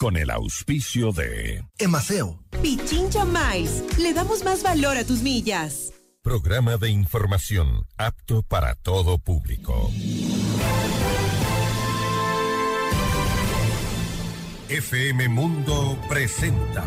con el auspicio de Emaceo. Pichincha Mais. Le damos más valor a tus millas. Programa de información apto para todo público. FM Mundo presenta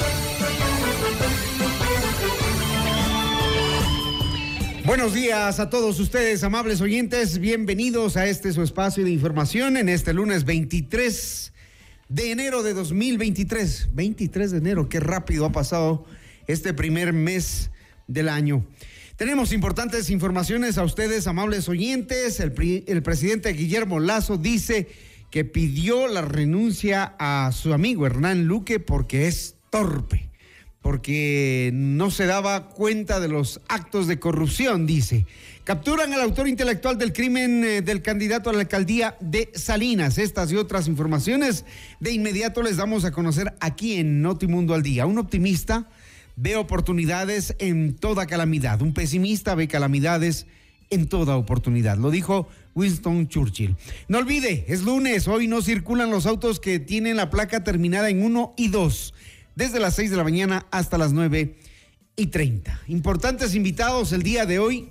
Buenos días a todos ustedes, amables oyentes. Bienvenidos a este su espacio de información en este lunes 23 de enero de 2023. 23 de enero, qué rápido ha pasado este primer mes del año. Tenemos importantes informaciones a ustedes, amables oyentes. El, el presidente Guillermo Lazo dice que pidió la renuncia a su amigo Hernán Luque porque es torpe porque no se daba cuenta de los actos de corrupción, dice. Capturan al autor intelectual del crimen eh, del candidato a la alcaldía de Salinas. Estas y otras informaciones de inmediato les damos a conocer aquí en Notimundo al Día. Un optimista ve oportunidades en toda calamidad. Un pesimista ve calamidades en toda oportunidad. Lo dijo Winston Churchill. No olvide, es lunes, hoy no circulan los autos que tienen la placa terminada en 1 y 2 desde las 6 de la mañana hasta las 9 y 30. Importantes invitados el día de hoy.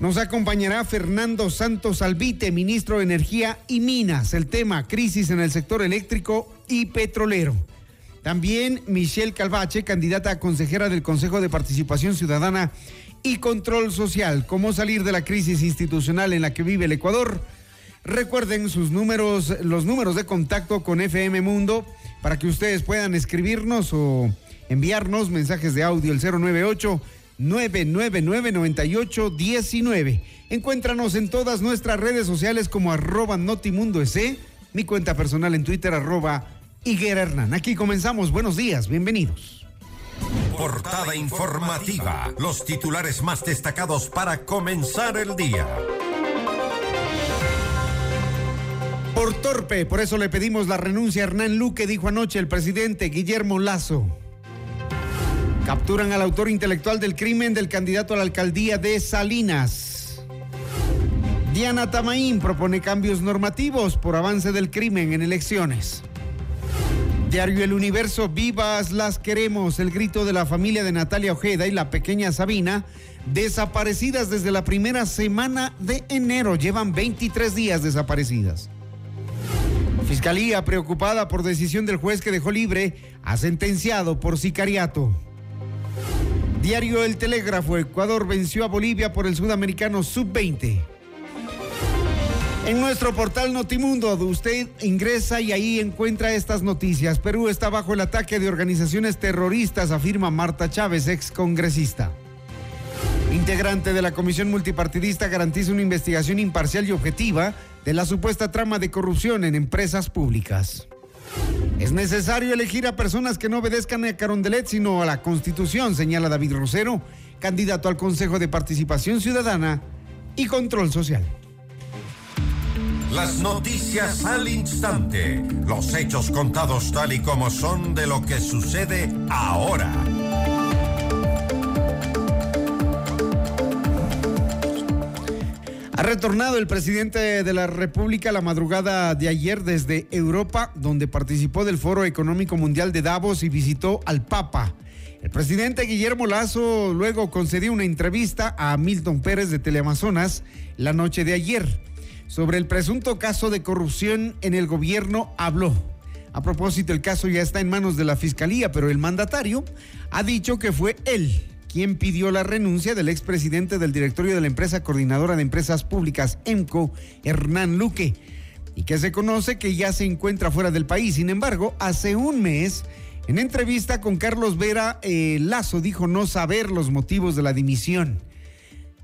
Nos acompañará Fernando Santos Albite, ministro de Energía y Minas. El tema, crisis en el sector eléctrico y petrolero. También Michelle Calvache, candidata a consejera del Consejo de Participación Ciudadana y Control Social. ¿Cómo salir de la crisis institucional en la que vive el Ecuador? Recuerden sus números, los números de contacto con FM Mundo para que ustedes puedan escribirnos o enviarnos mensajes de audio el 098 999 9819. Encuéntranos en todas nuestras redes sociales como arroba Notimundo mi cuenta personal en Twitter arroba Higuera. Aquí comenzamos. Buenos días, bienvenidos. Portada informativa. Los titulares más destacados para comenzar el día. Por torpe, por eso le pedimos la renuncia a Hernán Luque, dijo anoche el presidente Guillermo Lazo. Capturan al autor intelectual del crimen del candidato a la alcaldía de Salinas. Diana Tamaín propone cambios normativos por avance del crimen en elecciones. Diario El Universo, vivas las queremos, el grito de la familia de Natalia Ojeda y la pequeña Sabina, desaparecidas desde la primera semana de enero, llevan 23 días desaparecidas. Fiscalía, preocupada por decisión del juez que dejó libre, ha sentenciado por sicariato. Diario El Telégrafo, Ecuador venció a Bolivia por el sudamericano sub-20. En nuestro portal Notimundo, usted ingresa y ahí encuentra estas noticias. Perú está bajo el ataque de organizaciones terroristas, afirma Marta Chávez, ex congresista. Integrante de la Comisión Multipartidista garantiza una investigación imparcial y objetiva de la supuesta trama de corrupción en empresas públicas. Es necesario elegir a personas que no obedezcan a Carondelet, sino a la Constitución, señala David Rosero, candidato al Consejo de Participación Ciudadana y Control Social. Las noticias al instante, los hechos contados tal y como son de lo que sucede ahora. Ha retornado el presidente de la República la madrugada de ayer desde Europa, donde participó del Foro Económico Mundial de Davos y visitó al Papa. El presidente Guillermo Lazo luego concedió una entrevista a Milton Pérez de Teleamazonas la noche de ayer. Sobre el presunto caso de corrupción en el gobierno habló. A propósito, el caso ya está en manos de la Fiscalía, pero el mandatario ha dicho que fue él quien pidió la renuncia del expresidente del directorio de la empresa coordinadora de empresas públicas, EMCO, Hernán Luque, y que se conoce que ya se encuentra fuera del país. Sin embargo, hace un mes, en entrevista con Carlos Vera, eh, Lazo dijo no saber los motivos de la dimisión.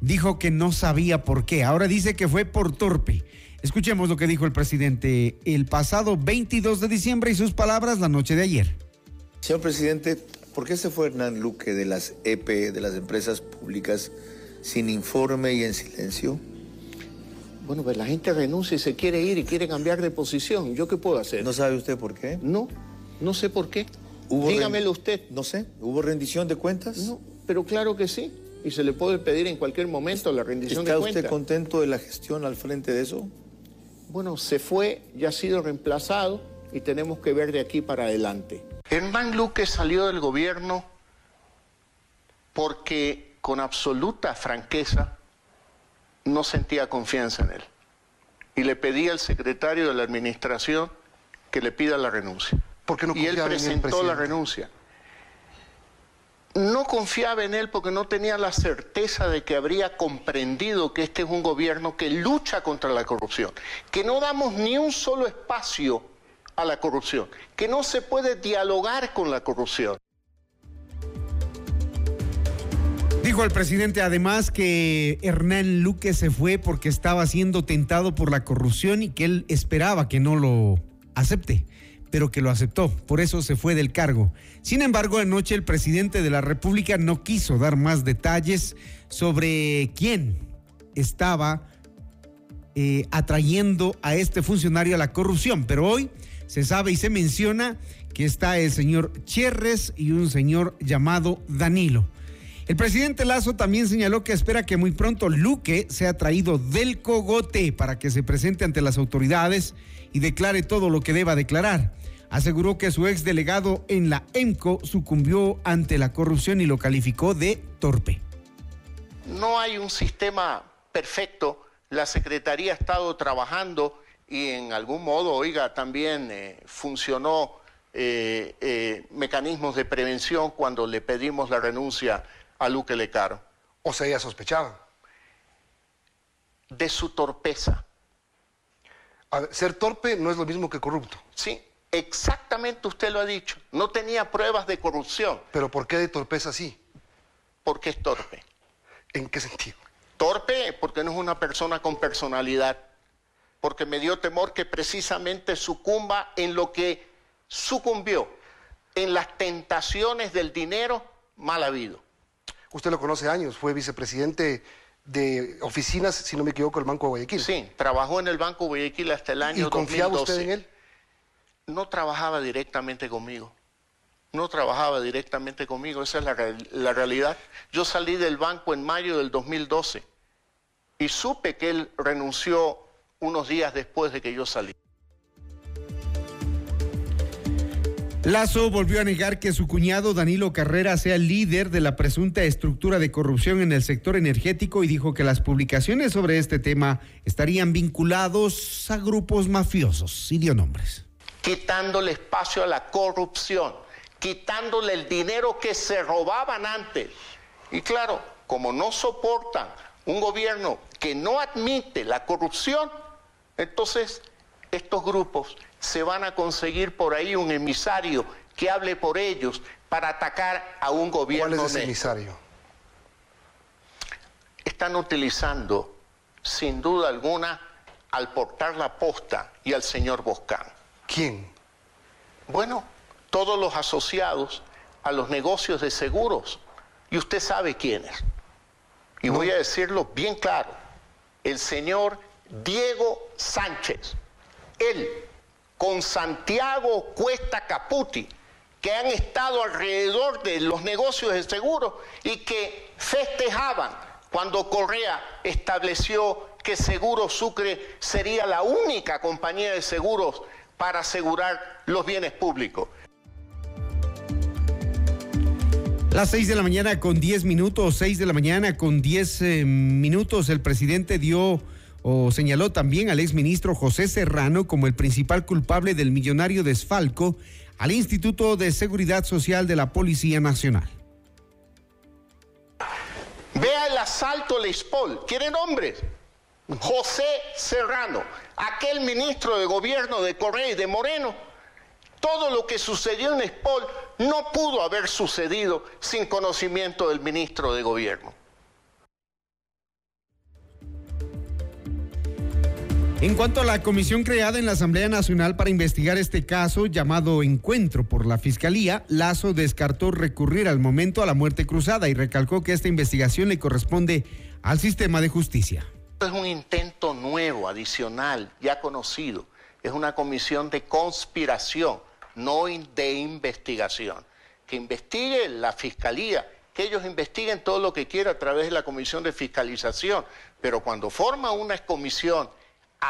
Dijo que no sabía por qué. Ahora dice que fue por torpe. Escuchemos lo que dijo el presidente el pasado 22 de diciembre y sus palabras la noche de ayer. Señor presidente, ¿Por qué se fue Hernán Luque de las EP, de las empresas públicas, sin informe y en silencio? Bueno, pues la gente renuncia y se quiere ir y quiere cambiar de posición. ¿Yo qué puedo hacer? ¿No sabe usted por qué? No, no sé por qué. ¿Hubo Dígamelo usted. No sé. ¿Hubo rendición de cuentas? No, pero claro que sí. Y se le puede pedir en cualquier momento la rendición ¿Está de usted cuentas. contento de la gestión al frente de eso? Bueno, se fue, ya ha sido reemplazado y tenemos que ver de aquí para adelante. Hernán Luque salió del gobierno porque con absoluta franqueza no sentía confianza en él. Y le pedí al secretario de la administración que le pida la renuncia. ¿Por qué no y él presentó la renuncia. No confiaba en él porque no tenía la certeza de que habría comprendido que este es un gobierno que lucha contra la corrupción, que no damos ni un solo espacio a la corrupción, que no se puede dialogar con la corrupción. Dijo el presidente además que Hernán Luque se fue porque estaba siendo tentado por la corrupción y que él esperaba que no lo acepte, pero que lo aceptó. Por eso se fue del cargo. Sin embargo, anoche el presidente de la República no quiso dar más detalles sobre quién estaba eh, atrayendo a este funcionario a la corrupción. Pero hoy se sabe y se menciona que está el señor Cherres y un señor llamado Danilo. El presidente Lazo también señaló que espera que muy pronto Luque sea traído del cogote para que se presente ante las autoridades y declare todo lo que deba declarar. Aseguró que su ex delegado en la EMCO sucumbió ante la corrupción y lo calificó de torpe. No hay un sistema perfecto. La Secretaría ha estado trabajando y en algún modo, oiga, también eh, funcionó eh, eh, mecanismos de prevención cuando le pedimos la renuncia a Luque Lecaro. O sea, ella sospechaba. De su torpeza. A ver, ser torpe no es lo mismo que corrupto. Sí, exactamente usted lo ha dicho. No tenía pruebas de corrupción Pero ¿por qué de torpeza sí? porque es torpe. ¿En qué sentido? Torpe porque no es una persona con personalidad, porque me dio temor que precisamente sucumba en lo que sucumbió, en las tentaciones del dinero mal habido. Usted lo conoce años, fue vicepresidente de oficinas, si no me equivoco, del Banco de Guayaquil. Sí, trabajó en el Banco Guayaquil hasta el año ¿Y confiaba 2012. usted en él? No trabajaba directamente conmigo. No trabajaba directamente conmigo, esa es la, la realidad. Yo salí del banco en mayo del 2012 y supe que él renunció unos días después de que yo salí. Lazo volvió a negar que su cuñado Danilo Carrera sea el líder de la presunta estructura de corrupción en el sector energético y dijo que las publicaciones sobre este tema estarían vinculados a grupos mafiosos y dio nombres. quitándole espacio a la corrupción, quitándole el dinero que se robaban antes. Y claro, como no soportan un gobierno que no admite la corrupción, entonces estos grupos se van a conseguir por ahí un emisario que hable por ellos para atacar a un ¿Cuál gobierno es ese emisario? están utilizando sin duda alguna al portar la posta y al señor Boscán. ¿Quién? Bueno, todos los asociados a los negocios de seguros. Y usted sabe quiénes. Y voy a decirlo bien claro. El señor Diego Sánchez. Él, con Santiago Cuesta Caputi, que han estado alrededor de los negocios de seguros y que festejaban cuando Correa estableció que Seguro Sucre sería la única compañía de seguros para asegurar los bienes públicos. Las 6 de la mañana con 10 minutos, 6 de la mañana con 10 eh, minutos, el presidente dio o señaló también al exministro José Serrano como el principal culpable del millonario desfalco al Instituto de Seguridad Social de la Policía Nacional. Vea el asalto a la ISPOL. ¿Quiere nombres? José Serrano, aquel ministro de gobierno de Correa y de Moreno. Todo lo que sucedió en ISPOL no pudo haber sucedido sin conocimiento del ministro de gobierno. En cuanto a la comisión creada en la Asamblea Nacional para investigar este caso llamado Encuentro por la Fiscalía, Lazo descartó recurrir al momento a la muerte cruzada y recalcó que esta investigación le corresponde al sistema de justicia. Es un intento nuevo, adicional, ya conocido. Es una comisión de conspiración, no de investigación. Que investigue la Fiscalía, que ellos investiguen todo lo que quieran a través de la comisión de fiscalización. Pero cuando forma una comisión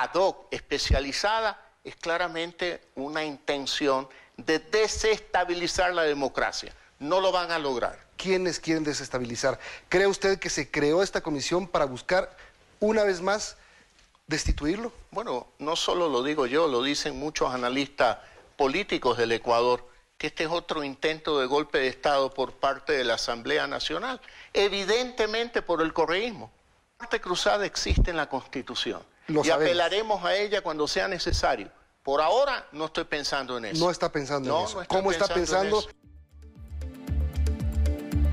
ad hoc especializada es claramente una intención de desestabilizar la democracia. No lo van a lograr. ¿Quiénes quieren desestabilizar? ¿Cree usted que se creó esta comisión para buscar una vez más destituirlo? Bueno, no solo lo digo yo, lo dicen muchos analistas políticos del Ecuador, que este es otro intento de golpe de Estado por parte de la Asamblea Nacional, evidentemente por el correísmo. La parte cruzada existe en la Constitución y apelaremos a ella cuando sea necesario. Por ahora no estoy pensando en eso. No está pensando en eso. ¿Cómo está pensando?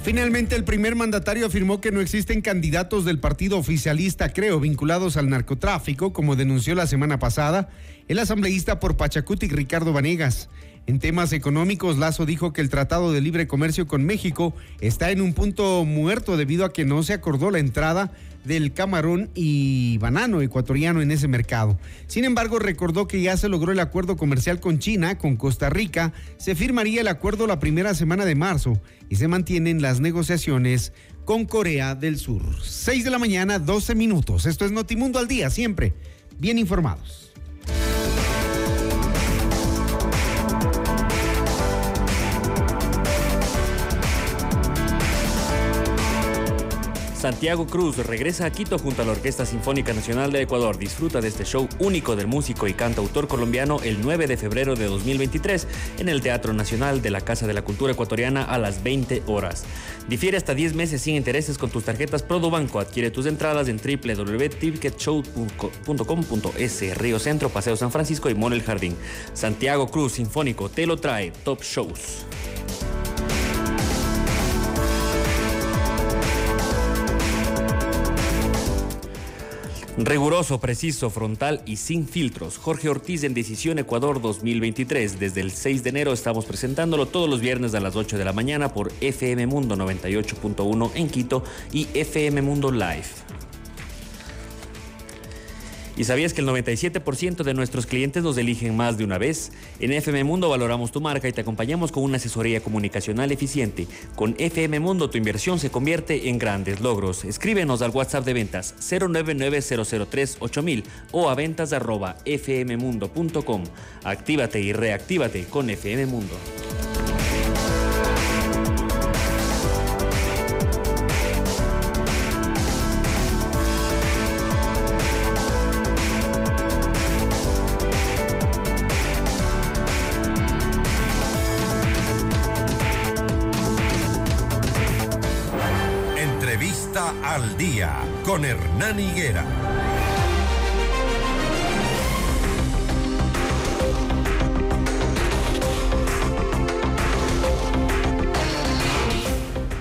Finalmente, el primer mandatario afirmó que no existen candidatos del partido oficialista, creo, vinculados al narcotráfico, como denunció la semana pasada el asambleísta por Pachacuti Ricardo Vanegas. En temas económicos, Lazo dijo que el Tratado de Libre Comercio con México está en un punto muerto debido a que no se acordó la entrada del camarón y banano ecuatoriano en ese mercado. Sin embargo, recordó que ya se logró el acuerdo comercial con China, con Costa Rica, se firmaría el acuerdo la primera semana de marzo y se mantienen las negociaciones con Corea del Sur. 6 de la mañana, 12 minutos. Esto es Notimundo al día, siempre bien informados. Santiago Cruz regresa a Quito junto a la Orquesta Sinfónica Nacional de Ecuador. Disfruta de este show único del músico y cantautor colombiano el 9 de febrero de 2023 en el Teatro Nacional de la Casa de la Cultura Ecuatoriana a las 20 horas. Difiere hasta 10 meses sin intereses con tus tarjetas Banco. Adquiere tus entradas en www.ticketshow.com.es Río Centro, Paseo San Francisco y Mall El Jardín. Santiago Cruz Sinfónico te lo trae. Top Shows. Riguroso, preciso, frontal y sin filtros. Jorge Ortiz en Decisión Ecuador 2023. Desde el 6 de enero estamos presentándolo todos los viernes a las 8 de la mañana por FM Mundo 98.1 en Quito y FM Mundo Live. ¿Y sabías que el 97% de nuestros clientes nos eligen más de una vez? En FM Mundo valoramos tu marca y te acompañamos con una asesoría comunicacional eficiente. Con FM Mundo tu inversión se convierte en grandes logros. Escríbenos al WhatsApp de ventas 099-003-8000 o a ventas fmmundo.com. Actívate y reactívate con FM Mundo. Al día con Hernán Higuera.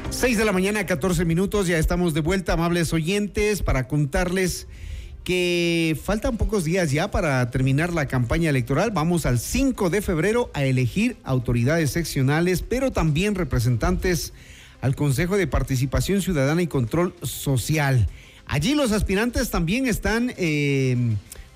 Seis de la mañana, 14 minutos, ya estamos de vuelta, amables oyentes, para contarles que faltan pocos días ya para terminar la campaña electoral. Vamos al 5 de febrero a elegir autoridades seccionales, pero también representantes al Consejo de Participación Ciudadana y Control Social. Allí los aspirantes también están eh,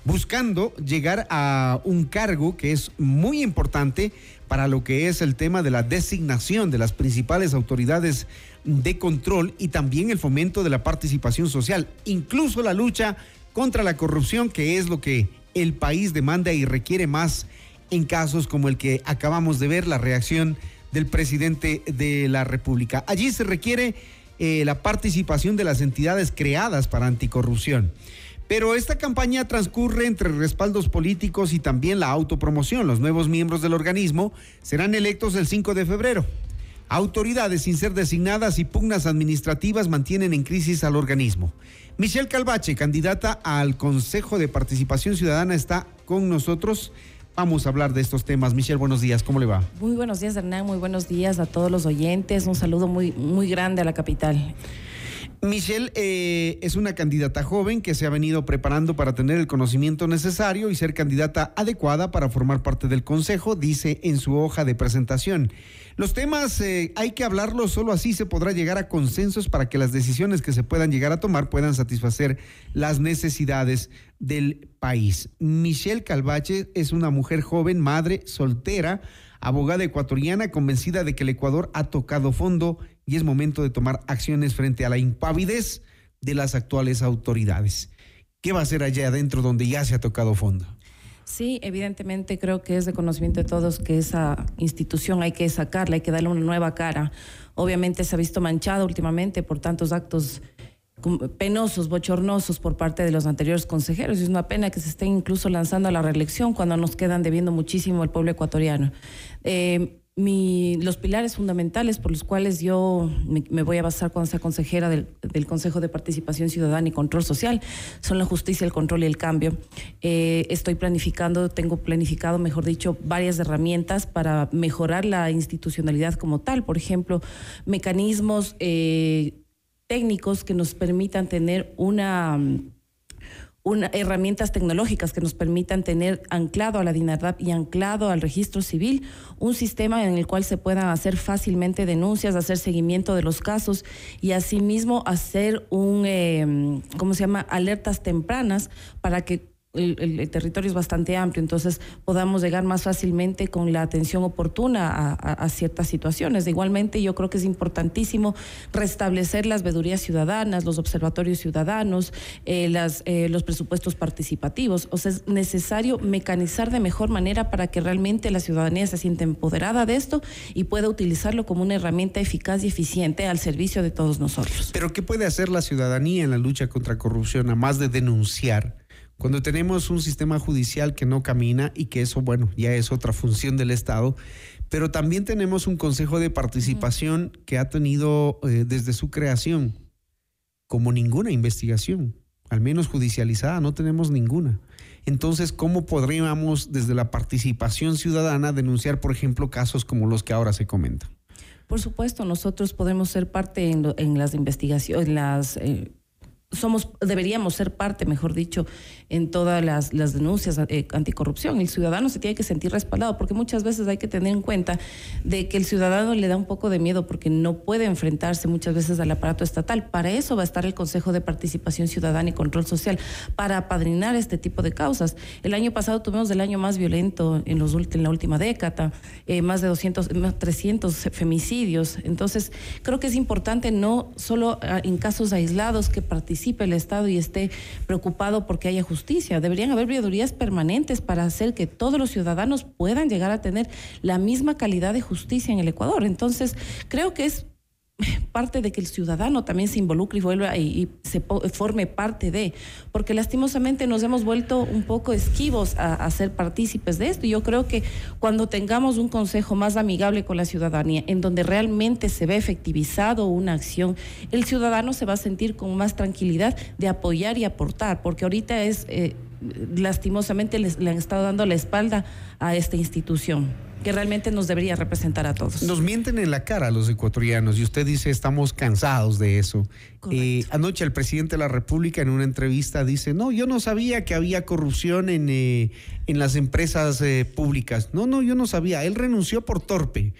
buscando llegar a un cargo que es muy importante para lo que es el tema de la designación de las principales autoridades de control y también el fomento de la participación social, incluso la lucha contra la corrupción, que es lo que el país demanda y requiere más en casos como el que acabamos de ver, la reacción del presidente de la República. Allí se requiere eh, la participación de las entidades creadas para anticorrupción. Pero esta campaña transcurre entre respaldos políticos y también la autopromoción. Los nuevos miembros del organismo serán electos el 5 de febrero. Autoridades sin ser designadas y pugnas administrativas mantienen en crisis al organismo. Michelle Calvache, candidata al Consejo de Participación Ciudadana, está con nosotros. Vamos a hablar de estos temas. Michelle, buenos días, ¿cómo le va? Muy buenos días, Hernán, muy buenos días a todos los oyentes. Un saludo muy, muy grande a la capital. Michelle eh, es una candidata joven que se ha venido preparando para tener el conocimiento necesario y ser candidata adecuada para formar parte del Consejo, dice en su hoja de presentación. Los temas eh, hay que hablarlos, solo así se podrá llegar a consensos para que las decisiones que se puedan llegar a tomar puedan satisfacer las necesidades del país. Michelle Calvache es una mujer joven, madre, soltera, abogada ecuatoriana convencida de que el Ecuador ha tocado fondo y es momento de tomar acciones frente a la impavidez de las actuales autoridades. ¿Qué va a hacer allá adentro donde ya se ha tocado fondo? Sí, evidentemente creo que es de conocimiento de todos que esa institución hay que sacarla, hay que darle una nueva cara. Obviamente se ha visto manchada últimamente por tantos actos penosos, bochornosos por parte de los anteriores consejeros. Es una pena que se estén incluso lanzando a la reelección cuando nos quedan debiendo muchísimo al pueblo ecuatoriano. Eh, los pilares fundamentales por los cuales yo me, voy a basar cuando sea consejera del, Consejo de Participación Ciudadana y Control Social son la justicia, el control y el cambio. Eh, estoy planificando, tengo planificado, mejor dicho, varias herramientas para mejorar la institucionalidad como tal. Por ejemplo, mecanismos eh, técnicos que nos permitan tener una herramientas tecnológicas que nos permitan tener anclado a la DINARDAP y anclado al registro civil un sistema en el cual se puedan hacer fácilmente denuncias, hacer seguimiento de los casos y asimismo hacer un, eh, ¿cómo se llama?, alertas tempranas para que el, territorio es bastante amplio, entonces podamos llegar más fácilmente con la atención oportuna a, ciertas situaciones. Igualmente, yo creo que es importantísimo restablecer las vedurías ciudadanas, los observatorios ciudadanos, eh, las, eh, los presupuestos participativos. O sea, es necesario mecanizar de mejor manera para que realmente la ciudadanía se sienta empoderada de esto y pueda utilizarlo como una herramienta eficaz y eficiente al servicio de todos nosotros. Pero, ¿qué puede hacer la ciudadanía en la lucha contra corrupción, a más de denunciar? Cuando tenemos un sistema judicial que no camina y que eso, bueno, ya es otra función del Estado, pero también tenemos un Consejo de Participación que ha tenido eh, desde su creación como ninguna investigación, al menos judicializada, no tenemos ninguna. Entonces, ¿cómo podríamos desde la participación ciudadana denunciar, por ejemplo, casos como los que ahora se comentan? Por supuesto, nosotros podemos ser parte en, las investigaciones, en las... Eh, somos, deberíamos ser parte, mejor dicho, en todas las, denuncias eh, anticorrupción. El ciudadano se tiene que sentir respaldado, porque muchas veces hay que tener en cuenta de que el ciudadano le da un poco de miedo porque no puede enfrentarse muchas veces al aparato estatal. Para eso va a estar el Consejo de Participación Ciudadana y Control Social, para apadrinar este tipo de causas. El año pasado tuvimos el año más violento en, los, en la última década, eh, más de 200, más 300 femicidios. Entonces, creo que es importante no solo ah, en casos aislados que participen, el Estado y esté preocupado porque haya justicia. Deberían haber veedurías permanentes para hacer que todos los ciudadanos puedan llegar a tener la misma calidad de justicia en el Ecuador. Entonces, creo que es parte de que el ciudadano también se involucre y vuelva y, se forme parte de, porque lastimosamente nos hemos vuelto un poco esquivos a, ser partícipes de esto. Y yo creo que cuando tengamos un consejo más amigable con la ciudadanía, en donde realmente se ve efectivizado una acción, el ciudadano se va a sentir con más tranquilidad de apoyar y aportar, porque ahorita es eh, lastimosamente les, le han estado dando la espalda a esta institución que realmente nos debería representar a todos. Nos mienten en la cara a los ecuatorianos y usted dice estamos cansados de eso. Eh, anoche el presidente de la República en una entrevista dice, no, yo no sabía que había corrupción en, eh, en las empresas eh, públicas. No, no, yo no sabía. Él renunció por torpe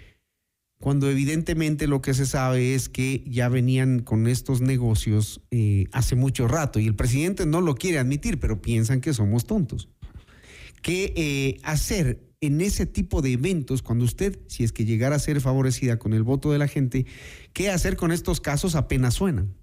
cuando evidentemente lo que se sabe es que ya venían con estos negocios hace mucho rato y el presidente no lo quiere admitir, pero piensan que somos tontos. ¿Qué hacer en ese tipo de eventos, cuando usted, si es que llegara a ser favorecida con el voto de la gente, ¿qué hacer con estos casos apenas suenan?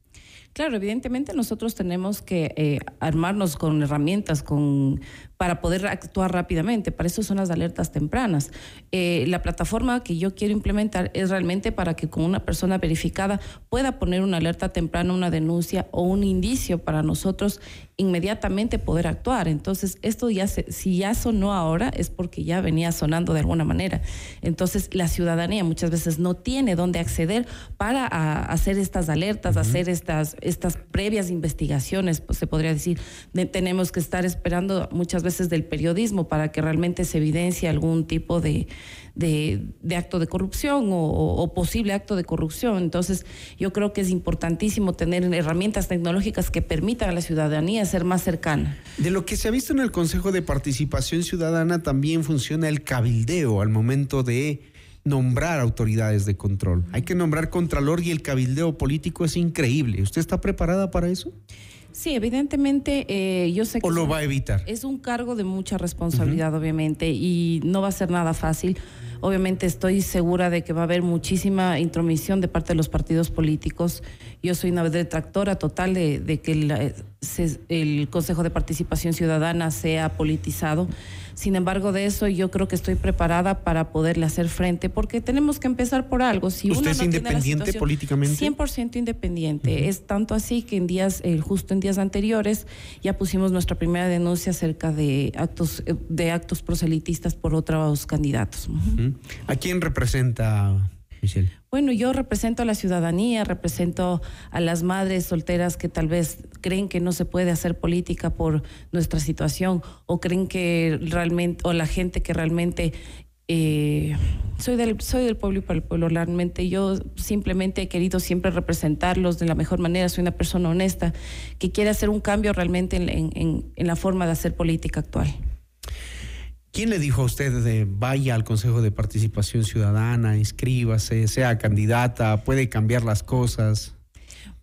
Claro, evidentemente nosotros tenemos que eh, armarnos con herramientas, con para poder actuar rápidamente. Para eso son las alertas tempranas. Eh, la plataforma que yo quiero implementar es realmente para que con una persona verificada pueda poner una alerta temprana, una denuncia o un indicio para nosotros inmediatamente poder actuar. Entonces, esto ya se, si ya sonó ahora es porque ya venía sonando de alguna manera. Entonces, la ciudadanía muchas veces no tiene dónde acceder para hacer estas alertas, hacer estas estas previas investigaciones, pues se podría decir, tenemos que estar esperando muchas veces del periodismo para que realmente se evidencie algún tipo de, acto de corrupción o, posible acto de corrupción. Entonces, yo creo que es importantísimo tener herramientas tecnológicas que permitan a la ciudadanía ser más cercana. De lo que se ha visto en el Consejo de Participación Ciudadana, también funciona el cabildeo al momento de nombrar autoridades de control. Hay que nombrar contralor y el cabildeo político es increíble. ¿Usted está preparada para eso? Sí, evidentemente eh, yo sé que... ¿O lo va a evitar? Es un cargo de mucha responsabilidad, obviamente, y no va a ser nada fácil. Obviamente estoy segura de que va a haber muchísima intromisión de parte de los partidos políticos. Yo soy una detractora total de, que el, Consejo de Participación Ciudadana sea politizado. Sin embargo, de eso yo creo que estoy preparada para poderle hacer frente, porque tenemos que empezar por algo. Si ¿Usted es independiente políticamente? 100% independiente. Es tanto así que en días, eh, justo en días anteriores, ya pusimos nuestra primera denuncia acerca de actos, eh, de actos proselitistas por otros candidatos. ¿A quién representa, Bueno, yo represento a la ciudadanía, represento a las madres solteras que tal vez creen que no se puede hacer política por nuestra situación o creen que realmente, o la gente que realmente eh, soy del soy del pueblo y para el pueblo realmente yo simplemente he querido siempre representarlos de la mejor manera soy una persona honesta que quiere hacer un cambio realmente en la forma de hacer política actual ¿Quién le dijo a usted de vaya al Consejo de Participación Ciudadana, inscríbase, sea candidata, puede cambiar las cosas?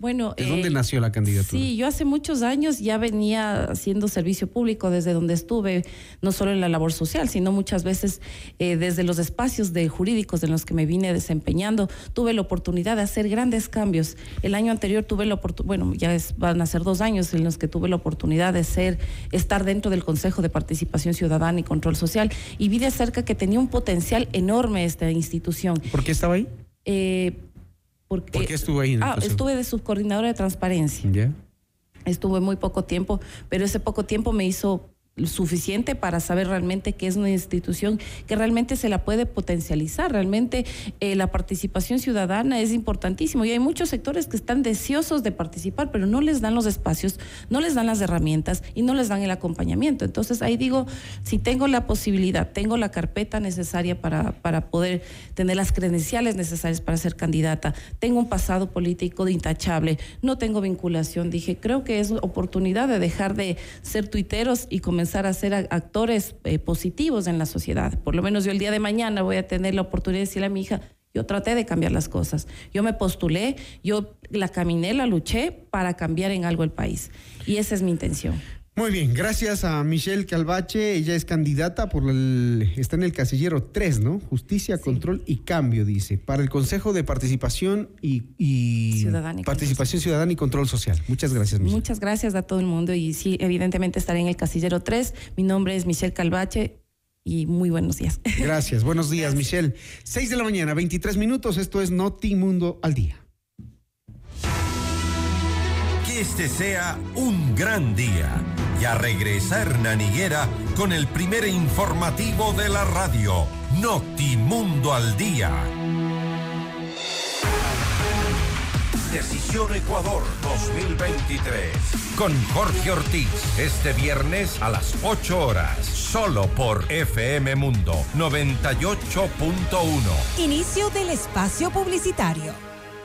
Bueno, ¿de dónde eh, nació la candidatura? Sí, yo hace muchos años ya venía haciendo servicio público desde donde estuve, no solo en la labor social, sino muchas veces eh, desde los espacios de jurídicos en los que me vine desempeñando, tuve la oportunidad de hacer grandes cambios. El año anterior tuve la oportunidad, bueno, ya van a ser dos años en los que tuve la oportunidad de ser, estar dentro del Consejo de Participación Ciudadana y Control Social y vi de cerca que tenía un potencial enorme esta institución. ¿Por qué estaba ahí? Eh, ¿Por qué estuvo ahí? ah, estuve de subcoordinadora de transparencia. Estuve muy poco tiempo, pero ese poco tiempo me hizo suficiente para saber realmente que es una institución que realmente se la puede potencializar. Realmente eh, la participación ciudadana es importantísimo y hay muchos sectores que están deseosos de participar, pero no les dan los espacios, no les dan las herramientas y no les dan el acompañamiento. Entonces ahí digo, si tengo la posibilidad, tengo la carpeta necesaria para, para poder tener las credenciales necesarias para ser candidata, tengo un pasado político intachable, no tengo vinculación, dije, creo que es oportunidad de dejar de ser tuiteros y comenzar a ser actores eh, positivos en la sociedad. Por lo menos yo el día de mañana voy a tener la oportunidad de decirle a mi hija, yo traté de cambiar las cosas. Yo me postulé, yo la caminé, la luché para cambiar en algo el país. Y esa es mi intención. Muy bien, gracias a Michelle Calvache. Ella es candidata por el. Está en el casillero 3, ¿no? Justicia, control y cambio, dice. Para el Consejo de Participación y. participación Ciudadana y Control Social. Muchas gracias, Michelle. Muchas gracias a todo el mundo. Y sí, evidentemente estaré en el casillero 3. Mi nombre es Michelle Calvache y muy buenos días. Gracias, buenos días, Michelle. 6 de la mañana, 23 minutos. Esto es Noti Mundo al Día. Que este sea un gran día ya regresa Hernán Higuera con el primer informativo de la radio, Notimundo al Día. Decisión Ecuador 2023. Con Jorge Ortiz, este viernes a las 8 horas, solo por FM Mundo 98.1. Inicio del espacio publicitario.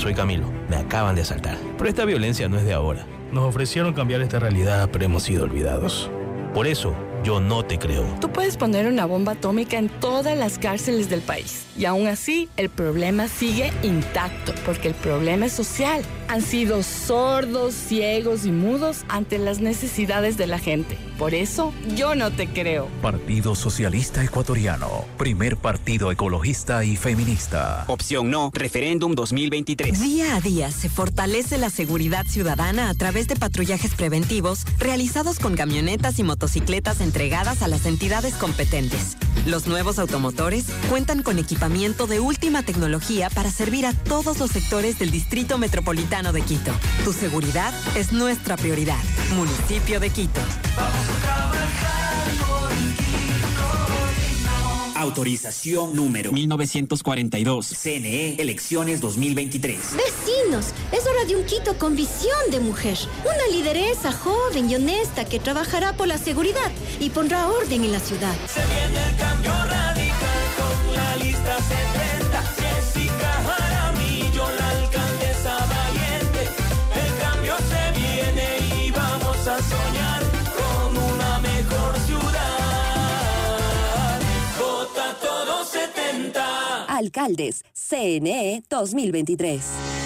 soy Camilo. Me acaban de asaltar. Pero esta violencia no es de ahora. Nos ofrecieron cambiar esta realidad, pero hemos sido olvidados. Por eso, yo no te creo. Tú puedes poner una bomba atómica en todas las cárceles del país. Y aún así, el problema sigue intacto, porque el problema es social han sido sordos, ciegos y mudos ante las necesidades de la gente. Por eso, yo no te creo. Partido Socialista Ecuatoriano, primer partido ecologista y feminista. Opción no, referéndum 2023. Día a día se fortalece la seguridad ciudadana a través de patrullajes preventivos realizados con camionetas y motocicletas entregadas a las entidades competentes. Los nuevos automotores cuentan con equipamiento de última tecnología para servir a todos los sectores del Distrito Metropolitano de Quito. Tu seguridad es nuestra prioridad. Municipio de Quito. Autorización número 1942. CNE, elecciones 2023. Vecinos, es hora de un Quito con visión de mujer. Una lideresa joven y honesta que trabajará por la seguridad y pondrá orden en la ciudad. Se viene el cambio radical con la lista 70. Jessica Jaramillo, la alcaldesa valiente. El cambio se viene y vamos a soñar Alcaldes, CNE 2023.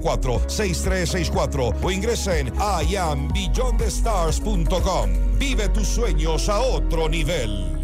6364 o ingresa en iambeyondthestars.com. Vive tus sueños a otro nivel.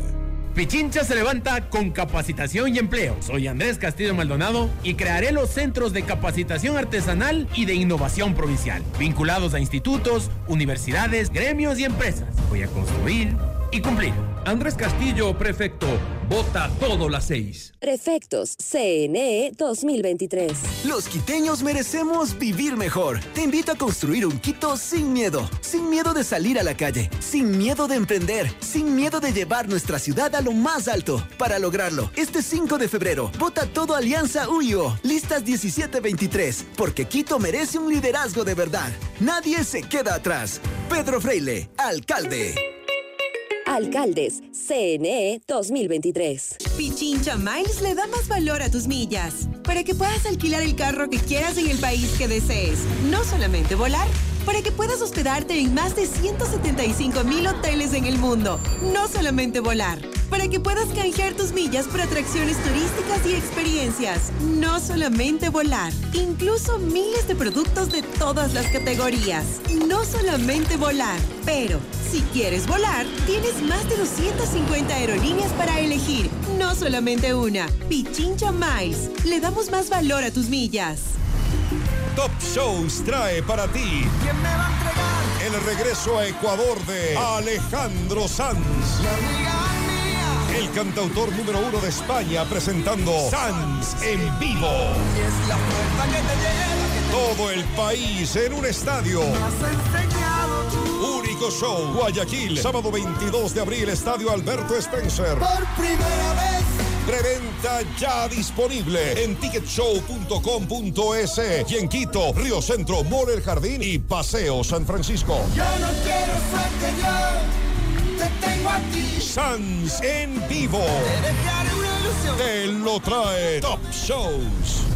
Pichincha se levanta con capacitación y empleo. Soy Andrés Castillo Maldonado y crearé los centros de capacitación artesanal y de innovación provincial, vinculados a institutos, universidades, gremios y empresas. Voy a construir y cumplir. Andrés Castillo, prefecto. Vota todo las seis. Prefectos CNE 2023. Los quiteños merecemos vivir mejor. Te invito a construir un Quito sin miedo. Sin miedo de salir a la calle. Sin miedo de emprender. Sin miedo de llevar nuestra ciudad a lo más alto. Para lograrlo, este 5 de febrero, vota todo Alianza UIO. Listas 1723. Porque Quito merece un liderazgo de verdad. Nadie se queda atrás. Pedro Freile, alcalde. Alcaldes, CNE 2023. Pichincha Miles le da más valor a tus millas para que puedas alquilar el carro que quieras en el país que desees. No solamente volar, para que puedas hospedarte en más de 175 mil hoteles en el mundo. No solamente volar, para que puedas canjear tus millas por atracciones turísticas y experiencias. No solamente volar, incluso miles de productos de todas las categorías. No solamente volar, pero si quieres volar, tienes más de 250 aerolíneas para elegir. No solamente una. Pichincha Miles. Le damos más valor a tus millas. Top Shows trae para ti. ¿Quién me va a entregar? El regreso a Ecuador de Alejandro Sanz. El cantautor número uno de España presentando Sanz en vivo. Todo el país en un estadio. Único show. Guayaquil, sábado 22 de abril, Estadio Alberto Spencer. Por primera vez. Preventa ya disponible en ticketshow.com.es y en Quito, Río Centro, Mall El Jardín y Paseo San Francisco. Yo no quiero suerte, yo te tengo aquí. Sans en vivo. Te dejaré una ilusión. Él lo trae Top Shows.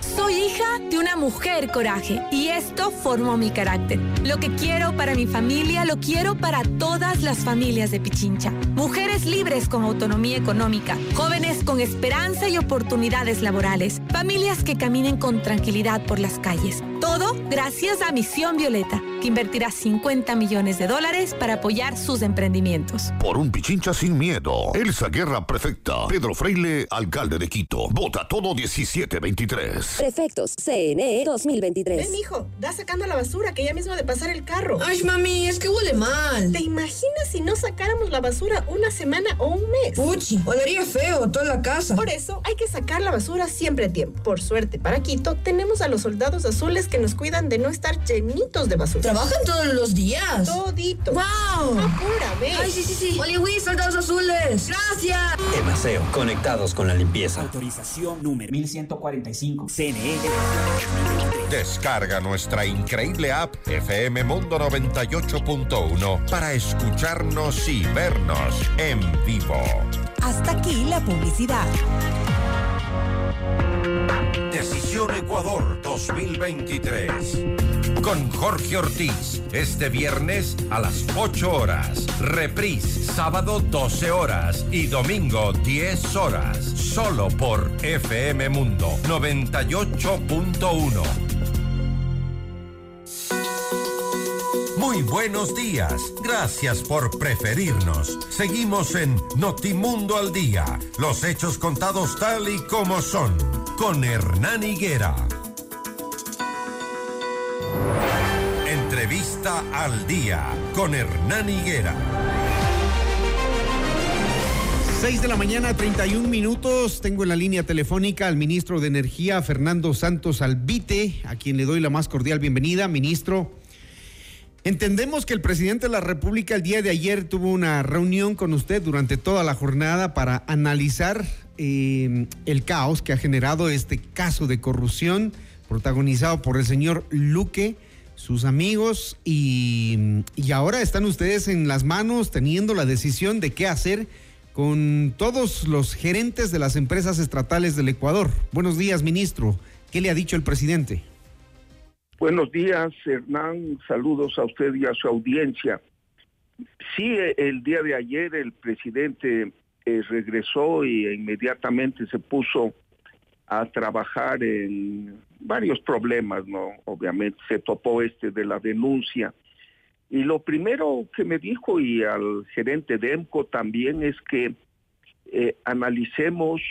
Soy hija de una mujer coraje y esto formó mi carácter. Lo que quiero para mi familia lo quiero para todas las familias de Pichincha. Mujeres libres con autonomía económica, jóvenes con esperanza y oportunidades laborales, familias que caminen con tranquilidad por las calles. Todo gracias a Misión Violeta. Que invertirá 50 millones de dólares para apoyar sus emprendimientos. Por un Pichincha sin miedo. Elsa Guerra Prefecta. Pedro Freile, alcalde de Quito. Vota todo 1723. Prefectos CNE 2023. Ven, hijo, da sacando la basura que ya mismo de pasar el carro. Ay, mami, es que huele mal. ¿Te imaginas si no sacáramos la basura una semana o un mes? Puchi, olería feo toda la casa. Por eso hay que sacar la basura siempre a tiempo. Por suerte, para Quito tenemos a los soldados azules que nos cuidan de no estar llenitos de basura. ¿Trabajan todos los días? Todito. ¡Wow! Apúrame. Ay, sí, sí, sí. Oliwi, soldados azules. Gracias. Emaseo, conectados con la limpieza. Autorización número 1145. CNE. Descarga nuestra increíble app FM Mundo 98.1 para escucharnos y vernos en vivo. Hasta aquí la publicidad. Ecuador 2023. Con Jorge Ortiz, este viernes a las 8 horas. Reprise, sábado 12 horas y domingo 10 horas. Solo por FM Mundo 98.1. Muy buenos días. Gracias por preferirnos. Seguimos en Notimundo al Día. Los hechos contados tal y como son. Con Hernán Higuera. Entrevista al Día. Con Hernán Higuera. 6 de la mañana, 31 minutos. Tengo en la línea telefónica al ministro de Energía, Fernando Santos Albite, a quien le doy la más cordial bienvenida. Ministro, entendemos que el presidente de la República el día de ayer tuvo una reunión con usted durante toda la jornada para analizar eh, el caos que ha generado este caso de corrupción protagonizado por el señor Luque sus amigos y, y ahora están ustedes en las manos teniendo la decisión de qué hacer con todos los gerentes de las empresas estatales del Ecuador. Buenos días, ministro. ¿Qué le ha dicho el presidente? Buenos días, Hernán. Saludos a usted y a su audiencia. Sí, el día de ayer el presidente eh, regresó y inmediatamente se puso a trabajar en varios problemas, ¿no? Obviamente se topó este de la denuncia y lo primero que me dijo y al gerente de EMCO también es que eh, analicemos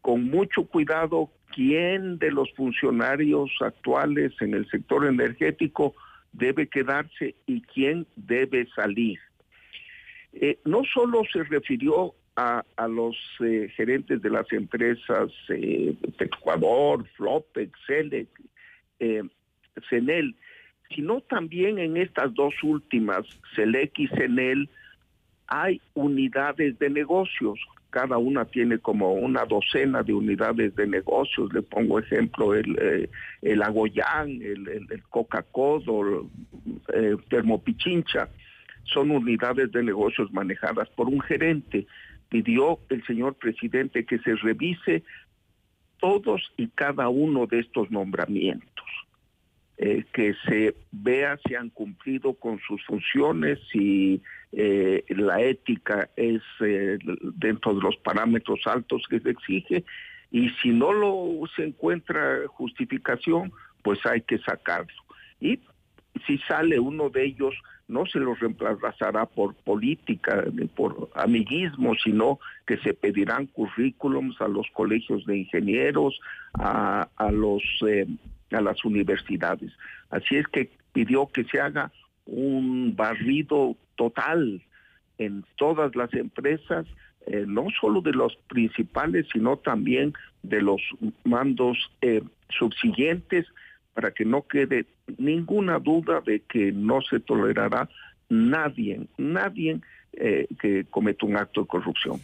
con mucho cuidado quién de los funcionarios actuales en el sector energético debe quedarse y quién debe salir. Eh, no solo se refirió a, a los eh, gerentes de las empresas eh, Ecuador, Flopex, Selec, eh, Cenel, sino también en estas dos últimas, Selec y Cenel, hay unidades de negocios. Cada una tiene como una docena de unidades de negocios. Le pongo ejemplo el, eh, el Agoyán, el, el, el Coca-Cola, eh, Termopichincha. Son unidades de negocios manejadas por un gerente. Pidió el señor presidente que se revise todos y cada uno de estos nombramientos eh, que se vea si han cumplido con sus funciones, si eh, la ética es eh, dentro de los parámetros altos que se exige y si no lo se encuentra justificación, pues hay que sacarlo. Y si sale uno de ellos, no se lo reemplazará por política ni por amiguismo, sino que se pedirán currículums a los colegios de ingenieros, a, a los eh, a las universidades. Así es que pidió que se haga un barrido total en todas las empresas, eh, no solo de los principales, sino también de los mandos eh, subsiguientes, para que no quede ninguna duda de que no se tolerará nadie, nadie eh, que cometa un acto de corrupción.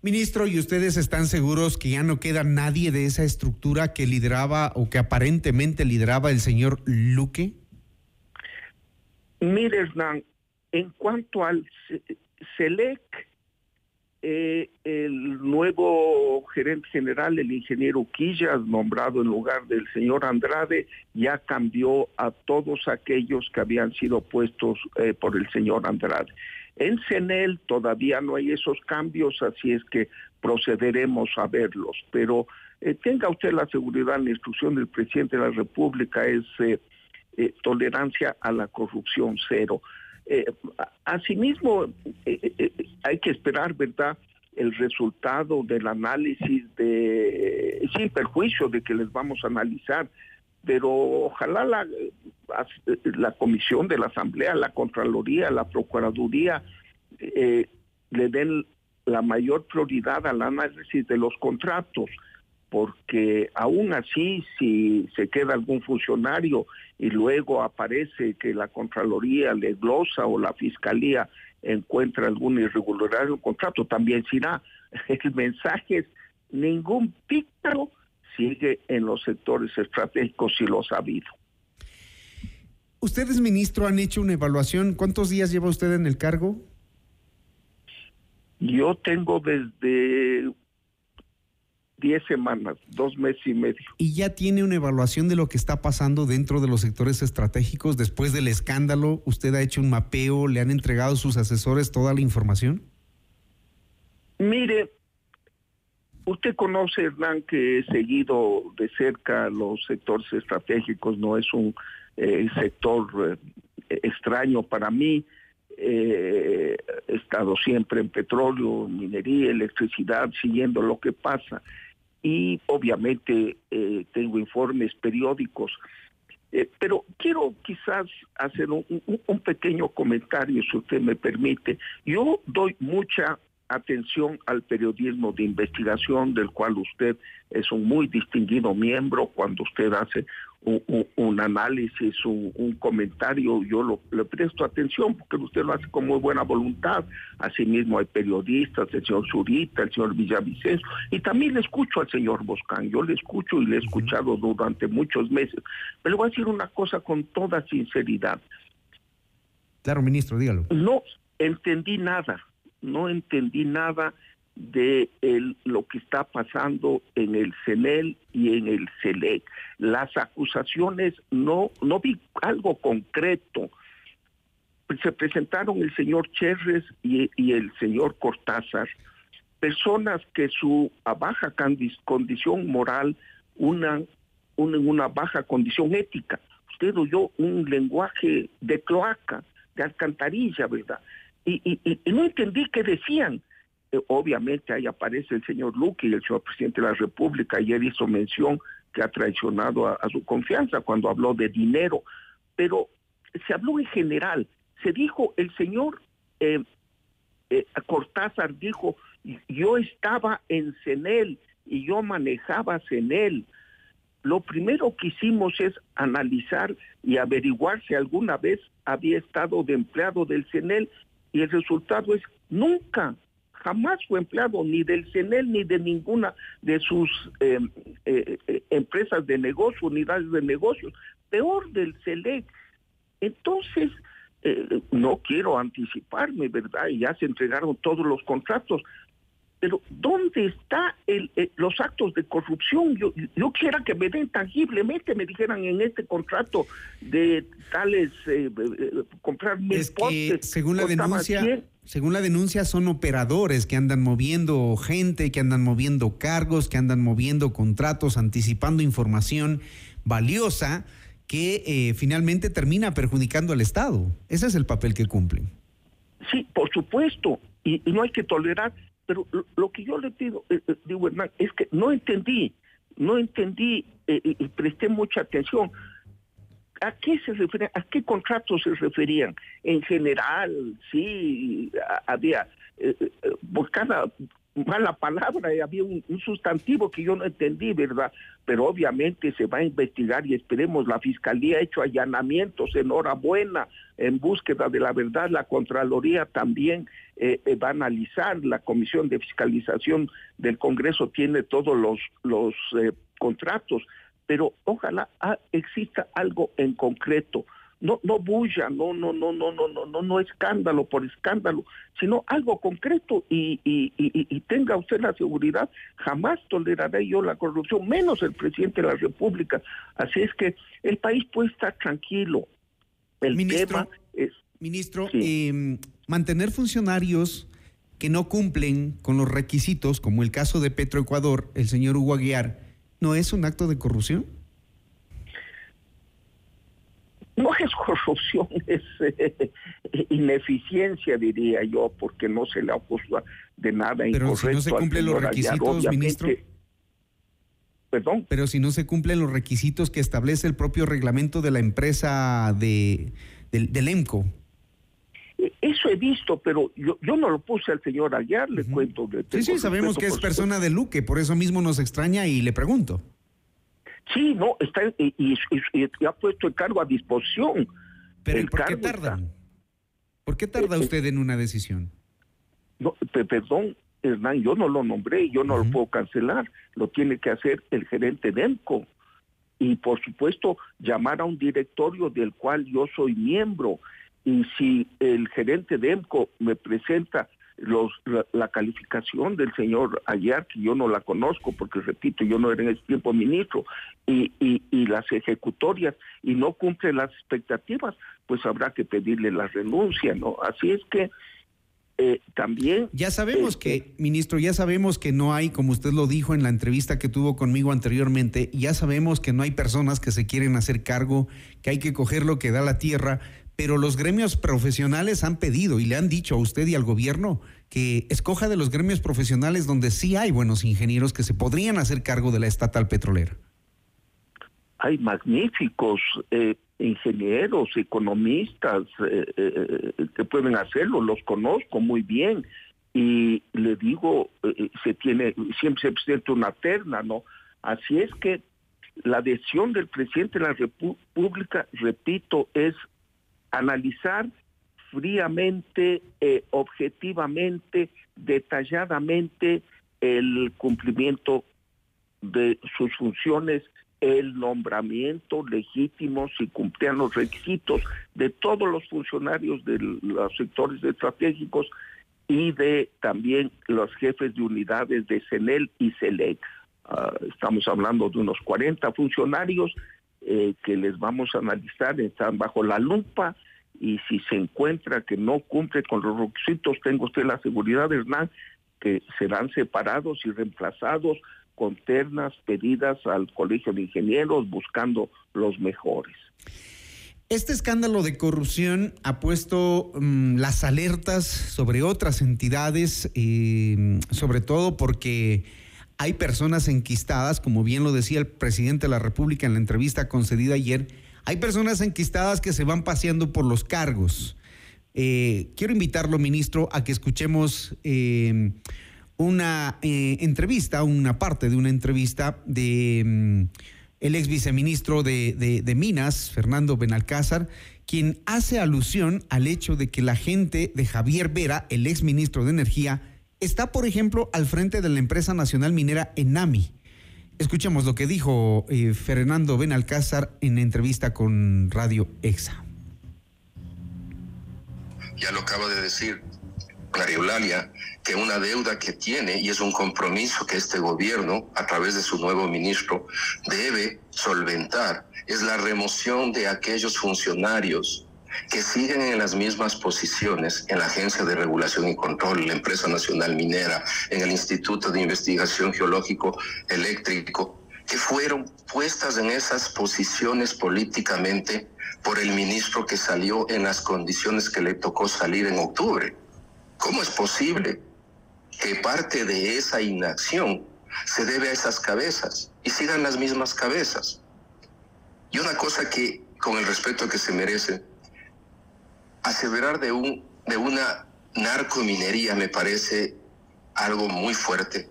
Ministro, ¿y ustedes están seguros que ya no queda nadie de esa estructura que lideraba o que aparentemente lideraba el señor Luque? Mire, Hernán, en cuanto al SELEC, eh, el nuevo gerente general, el ingeniero Quillas, nombrado en lugar del señor Andrade, ya cambió a todos aquellos que habían sido puestos eh, por el señor Andrade. En CENEL todavía no hay esos cambios, así es que procederemos a verlos. Pero eh, tenga usted la seguridad, la instrucción del presidente de la República es tolerancia a la corrupción cero. Eh, asimismo, eh, eh, hay que esperar, ¿verdad? el resultado del análisis de, sin perjuicio de que les vamos a analizar, pero ojalá la, la comisión de la Asamblea, la Contraloría, la Procuraduría le den la mayor prioridad al análisis de los contratos, porque aún así si se queda algún funcionario y luego aparece que la Contraloría le glosa o la Fiscalía encuentra alguna irregularidad en el contrato, también será. El mensaje es ningún pícaro sigue en los sectores estratégicos si lo ha habido. Ustedes, ministro, han hecho una evaluación. ¿Cuántos días lleva usted en el cargo? Yo tengo desde 10 semanas, dos meses y medio. ¿Y ya tiene una evaluación de lo que está pasando dentro de los sectores estratégicos después del escándalo? ¿Usted ha hecho un mapeo? ¿Le han entregado sus asesores toda la información? Mire, usted conoce, Hernán, que he seguido de cerca los sectores estratégicos, no es un eh, sector eh, extraño para mí. Eh, he estado siempre en petróleo, minería, electricidad, siguiendo lo que pasa y obviamente eh, tengo informes periódicos. Eh, pero quiero quizás hacer un, un, un, pequeño comentario, si usted me permite. Yo doy mucha atención al periodismo de investigación, del cual usted es un muy distinguido miembro. Cuando usted hace un, un, un análisis, un, comentario, yo lo, le presto atención porque usted lo hace con muy buena voluntad. Asimismo hay periodistas, el señor Zurita, el señor Villavicencio, y también le escucho al señor Boscán, yo le escucho y le he escuchado durante muchos meses. Pero le voy a decir una cosa con toda sinceridad. Claro, ministro, dígalo. No entendí nada, no entendí nada de el, lo que está pasando en el CENEL y en el CELEC. Las acusaciones no, no vi algo concreto. Se presentaron el señor Cherres y, el señor Cortázar, personas que su baja condición moral, una, una, baja condición ética. Usted oyó un lenguaje de cloaca, de alcantarilla, ¿verdad? Y, no entendí qué decían obviamente ahí aparece el señor Luque y el señor presidente de la República. Ayer hizo mención que ha traicionado a, a, su confianza cuando habló de dinero, pero se habló en general. Se dijo, el señor eh, eh, Cortázar dijo, yo estaba en CENEL y yo manejaba CENEL. Lo primero que hicimos es analizar y averiguar si alguna vez había estado de empleado del CENEL y el resultado es nunca, jamás fue empleado ni del CENEL ni de ninguna de sus eh, eh, eh, empresas de negocio, unidades de negocio, peor del CELEC. Entonces, eh, no quiero anticiparme, ¿verdad? Y ya se entregaron todos los contratos, pero ¿dónde están los actos de corrupción? Yo, yo quiera que me den tangiblemente, me dijeran en este contrato de tales, eh, comprar mil es que, según la denuncia... 100, según la denuncia, son operadores que andan moviendo gente, que andan moviendo cargos, que andan moviendo contratos, anticipando información valiosa que eh, finalmente termina perjudicando al Estado. Ese es el papel que cumplen. Sí, por supuesto, y, y no hay que tolerar, pero lo, que yo le pido, eh, eh, digo, Hernán, es que no entendí, no entendí eh, y presté mucha atención. ¿A qué se referían? ¿A qué contratos se referían? En general, sí, había, eh, mala palabra había un, un, sustantivo que yo no entendí, ¿verdad? Pero obviamente se va a investigar y esperemos, la Fiscalía ha hecho allanamientos, enhorabuena, en búsqueda de la verdad, la Contraloría también eh, eh, va a analizar, la Comisión de Fiscalización del Congreso tiene todos los, los eh, contratos, pero ojalá ah, exista algo en concreto. No, no bulla, no, no, no, no, no, no, no, no escándalo por escándalo, sino algo concreto y, y, y, y tenga usted la seguridad, jamás toleraré yo la corrupción, menos el presidente de la República. Así es que el país puede estar tranquilo. El ministro, tema es. Ministro, sí. eh, mantener funcionarios que no cumplen con los requisitos, como el caso de Petroecuador, el señor Hugo Aguiar, ¿no es un acto de corrupción? No es corrupción, es eh, ineficiencia, diría yo, porque no se le acusa de nada Pero si no se cumplen los requisitos, ministro. Perdón. Pero si no se cumplen los requisitos que establece el propio reglamento de la empresa de, del, del EMCO. Eso he visto, pero yo, yo no lo puse al señor Aguiar, le cuento. De, Sí, sí, sabemos que es persona de Luque, por eso mismo nos extraña y le pregunto. Sí, no, está y, y, y- y ha puesto el cargo a disposición. Pero ¿y El por qué tardan? ¿Por qué tarda usted en una decisión? No, perdón, Hernán, yo no lo nombré, yo no lo puedo cancelar, lo tiene que hacer el gerente de EMCO. Y por supuesto, llamar a un directorio del cual yo soy miembro. Y si el gerente de EMCO me presenta los, la, la calificación del señor Ayar, que yo no la conozco, porque repito, yo no era en ese tiempo ministro, y, y, y las ejecutorias, y no cumple las expectativas, pues habrá que pedirle la renuncia, ¿no? Así es que eh, también... Ya sabemos que, ministro, ya sabemos que no hay, como usted lo dijo en la entrevista que tuvo conmigo anteriormente, ya sabemos que no hay personas que se quieren hacer cargo, que hay que coger lo que da la tierra, pero los gremios profesionales han pedido y le han dicho a usted y al gobierno que escoja de los gremios profesionales donde sí hay buenos ingenieros que se podrían hacer cargo de la estatal petrolera. hay magníficos eh, ingenieros, economistas eh, eh, que pueden hacerlo, los conozco muy bien y le digo, se tiene, siempre se presenta una terna, ¿no? Así es que la decisión del presidente de la República, repito, es analizar fríamente, eh, objetivamente, detalladamente el cumplimiento de sus funciones, el nombramiento legítimo si cumplían los requisitos de todos los funcionarios de los sectores estratégicos y de también los jefes de unidades de CENEL y CELEC. Ah, estamos hablando de unos 40 funcionarios eh, que les vamos a analizar, están bajo la lupa y si se encuentra que no cumple con los requisitos, tengo usted la seguridad, Hernán, que serán separados y reemplazados con ternas pedidas al Colegio de Ingenieros buscando los mejores. Este escándalo de corrupción ha puesto mm, las alertas sobre otras entidades, eh, sobre todo porque hay personas enquistadas, como bien lo decía el presidente de la República en la entrevista concedida ayer, hay personas enquistadas que se van paseando por los cargos. Eh, quiero invitarlo, ministro, a que escuchemos eh, una eh, entrevista, una parte de una entrevista de mm, el ex viceministro de, Minas, Fernando Benalcázar, quien hace alusión al hecho de que la gente de Javier Vera, el ex ministro de Energía, está, por ejemplo, al frente de la empresa nacional minera Enami. Escuchemos lo que dijo eh, Fernando Benalcázar en entrevista con Radio EXA. ya lo acaba de decir María que una deuda que tiene y es un compromiso que este gobierno, a través de su nuevo ministro, debe solventar, es la remoción de aquellos funcionarios que siguen en las mismas posiciones en la Agencia de Regulación y Control, la Empresa Nacional Minera, en el Instituto de Investigación Geológico Eléctrico, que fueron puestas en esas posiciones políticamente por el ministro que salió en las condiciones que le tocó salir en octubre. ¿Cómo es posible que parte de esa inacción se debe a esas cabezas y sigan las mismas cabezas? Y una cosa que, con el respeto que se merece, aseverar de, un, de una narcominería me parece algo muy fuerte.